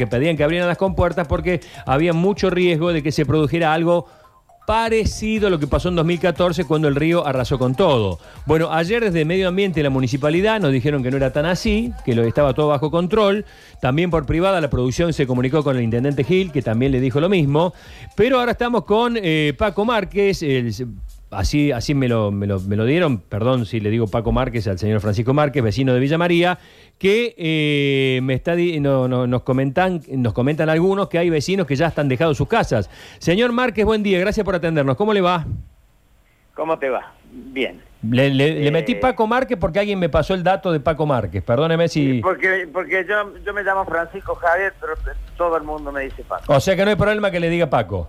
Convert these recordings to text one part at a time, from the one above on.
que pedían que abrieran las compuertas porque había mucho riesgo de que se produjera algo parecido a lo que pasó en 2014 cuando el río arrasó con todo. Bueno, ayer desde Medio Ambiente y la municipalidad nos dijeron que no era tan así, que lo estaba todo bajo control. También por privada la producción se comunicó con el intendente Gil, que también le dijo lo mismo. Pero ahora estamos con eh, Paco Márquez, el así, así me, lo, me, lo, me, lo, dieron, perdón si le digo Paco Márquez al señor Francisco Márquez, vecino de Villa María, que eh, me está no, no, nos, comentan, nos comentan algunos que hay vecinos que ya están dejado sus casas. Señor Márquez, buen día, gracias por atendernos. ¿Cómo le va? ¿Cómo te va? Bien. Le, le, le, metí eh, Paco Márquez porque alguien me pasó el dato de Paco Márquez. Perdóneme si. Porque, porque yo, yo me llamo Francisco Javier, pero todo el mundo me dice Paco. O sea que no hay problema que le diga Paco.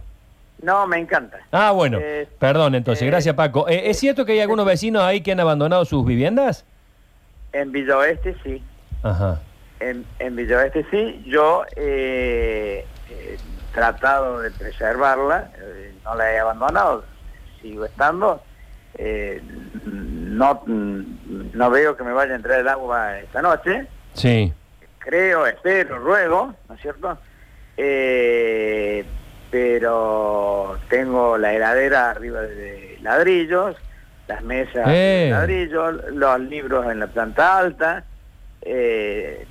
No, me encanta. Ah, bueno. Eh, Perdón, entonces. Eh, gracias, Paco. Eh, ¿Es cierto que hay algunos vecinos ahí que han abandonado sus viviendas? En Villa Oeste, sí. Ajá. En, en Villa Oeste, sí. Yo he tratado de preservarla. no la he abandonado. Sigo estando. no, no veo que me vaya a entrar el agua esta noche. Sí. Creo, espero, ruego, ¿no es cierto? Eh, pero tengo la heladera arriba de ladrillos, las mesas de Eh. ladrillos, los libros en la planta alta. Eh,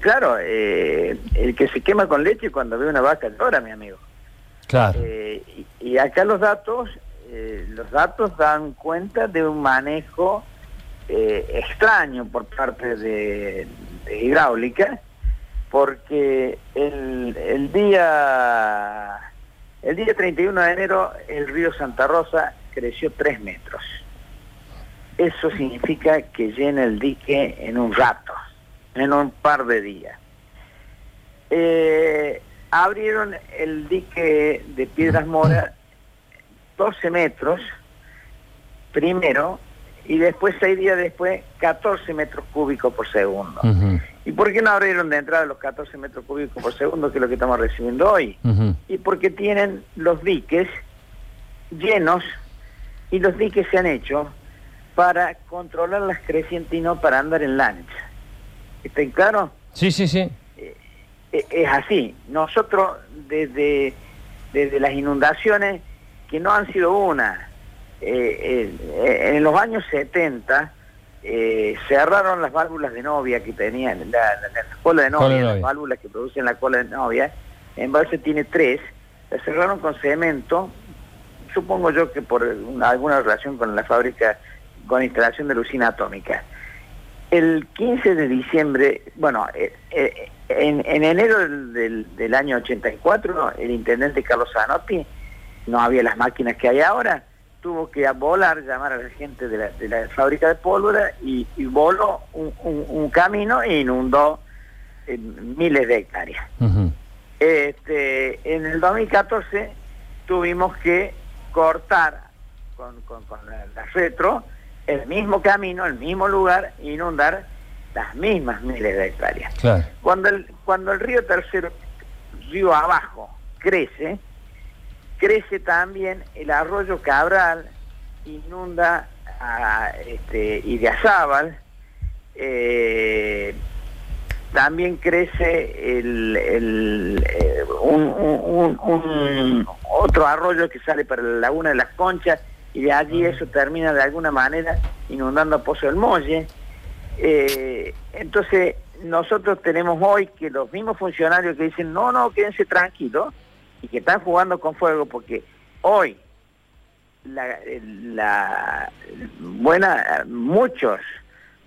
claro, eh, el que se quema con leche cuando ve una vaca llora, mi amigo. Claro. Y, y acá los datos, los datos dan cuenta de un manejo extraño por parte de, de hidráulica, porque el, el día el día 31 de enero el río Santa Rosa creció 3 metros. Eso significa que llena el dique en un rato, en un par de días. Eh, abrieron el dique de Piedras Mora 12 metros primero y después, seis días después, 14 metros cúbicos por segundo. ¿Y por qué no abrieron de entrada los 14 metros cúbicos por segundo, que es lo que estamos recibiendo hoy? Uh -huh. Y porque tienen los diques llenos y los diques se han hecho para controlar las crecientes y no para andar en lancha. ¿Está claro? Sí, sí, sí. Eh, es así. Nosotros desde, desde las inundaciones, que no han sido una, eh, eh, en los años 70 eh, cerraron las válvulas de novia que tenían, la, la, la cola de novia, Cola de las válvulas que producen la cola de novia, Embalse tiene tres, la cerraron con cemento, supongo yo que por una- alguna relación con la fábrica, con instalación de la usina atómica. El 15 de diciembre, bueno, eh, eh, en, en enero del, del- del año 84, el intendente Carlos Zanotti, no había las máquinas que hay ahora, tuvo que volar, llamar a la gente de la, de la fábrica de pólvora y, y voló un, un- un camino e inundó eh, miles de hectáreas. Uh -huh. Este, en el 2014 tuvimos que cortar con, con- con la, la retro el mismo camino, el mismo lugar, e inundar las mismas miles de hectáreas. Claro. Cuando el, cuando el río tercero, río abajo, crece, crece también el arroyo Cabral, inunda a, este, Idiazábal, eh, también crece el, el, eh, un, un- un- un otro arroyo que sale para la laguna de las Conchas y de allí eso termina de alguna manera inundando Pozo del Molle. Eh, entonces nosotros tenemos hoy que los mismos funcionarios que dicen no, no, quédense tranquilos y que están jugando con fuego porque hoy la, buena muchos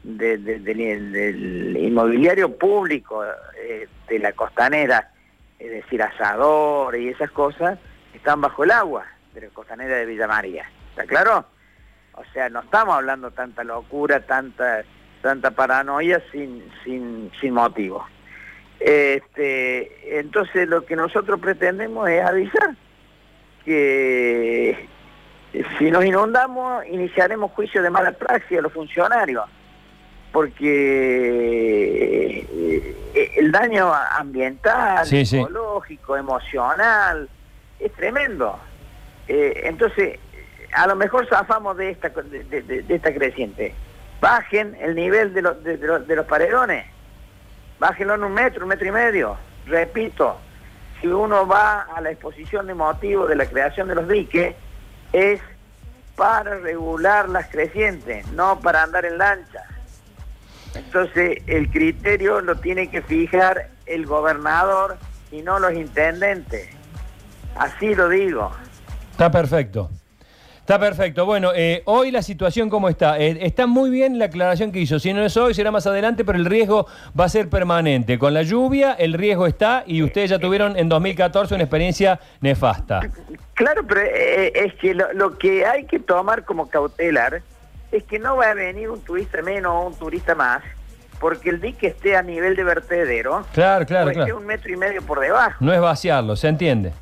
de- de- del- del inmobiliario público eh, de la costanera, es decir, asador y esas cosas, están bajo el agua de la costanera de Villa María. ¿Está claro? O sea, no estamos hablando tanta locura, tanta tanta paranoia sin sin sin motivo. Este, entonces lo que nosotros pretendemos es avisar que si nos inundamos iniciaremos juicio de mala praxis a los funcionarios porque eh, el daño ambiental, Sí, sí. psicológico, emocional es tremendo. Eh, entonces, a lo mejor zafamos de esta de, de- de esta creciente. Bajen el nivel de, los de, de los paredones, bájenlo en un metro, un metro y medio, repito, si uno va a la exposición de motivos de la creación de los diques, es para regular las crecientes, no para andar en lancha. Entonces el criterio lo tiene que fijar el gobernador y no los intendentes. Así lo digo. Está perfecto. Está perfecto. Bueno, eh, hoy la situación cómo está. Eh, está muy bien la aclaración que hizo. Si no es hoy, será más adelante, pero el riesgo va a ser permanente. Con la lluvia, el riesgo está y ustedes ya tuvieron en 2014 una experiencia nefasta. Claro, pero eh, es que lo, lo que hay que tomar como cautelar es que no va a venir un turista menos o un turista más, porque el dique esté a nivel de vertedero, Claro, claro, claro. un metro y medio por debajo. No es vaciarlo, ¿se entiende?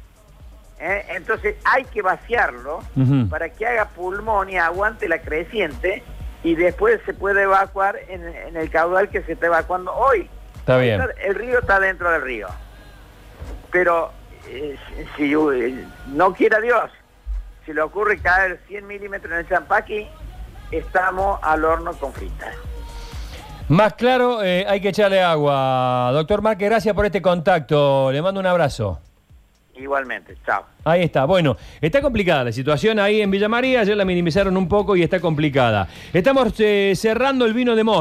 ¿Eh? Entonces hay que vaciarlo para que haga pulmón y aguante la creciente y después se puede evacuar en, en el caudal que se está evacuando hoy. Está bien. El río está dentro del río. Pero eh, si si, eh, no quiera Dios, si le ocurre caer 100 milímetros en el Champaqui, estamos al horno con fritas. Más claro, eh, hay que echarle agua. Doctor Márquez, gracias por este contacto. Le mando un abrazo. Igualmente, chao. Ahí está. Bueno, está complicada la situación ahí en Villa María. Ayer la minimizaron un poco y está complicada. Estamos eh, cerrando el vino de Mosto.